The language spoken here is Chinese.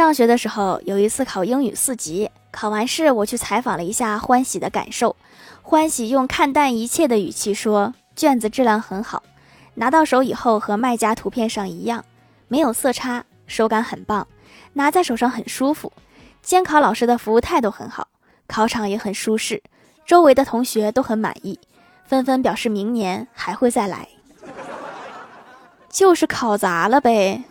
上学的时候有一次考英语四级考完试我去采访了一下欢喜的感受。欢喜用看淡一切的语气说卷子质量很好。拿到手以后和卖家图片上一样没有色差手感很棒。拿在手上很舒服。监考老师的服务态度很好考场也很舒适。周围的同学都很满意。纷纷表示明年还会再来。就是考砸了呗。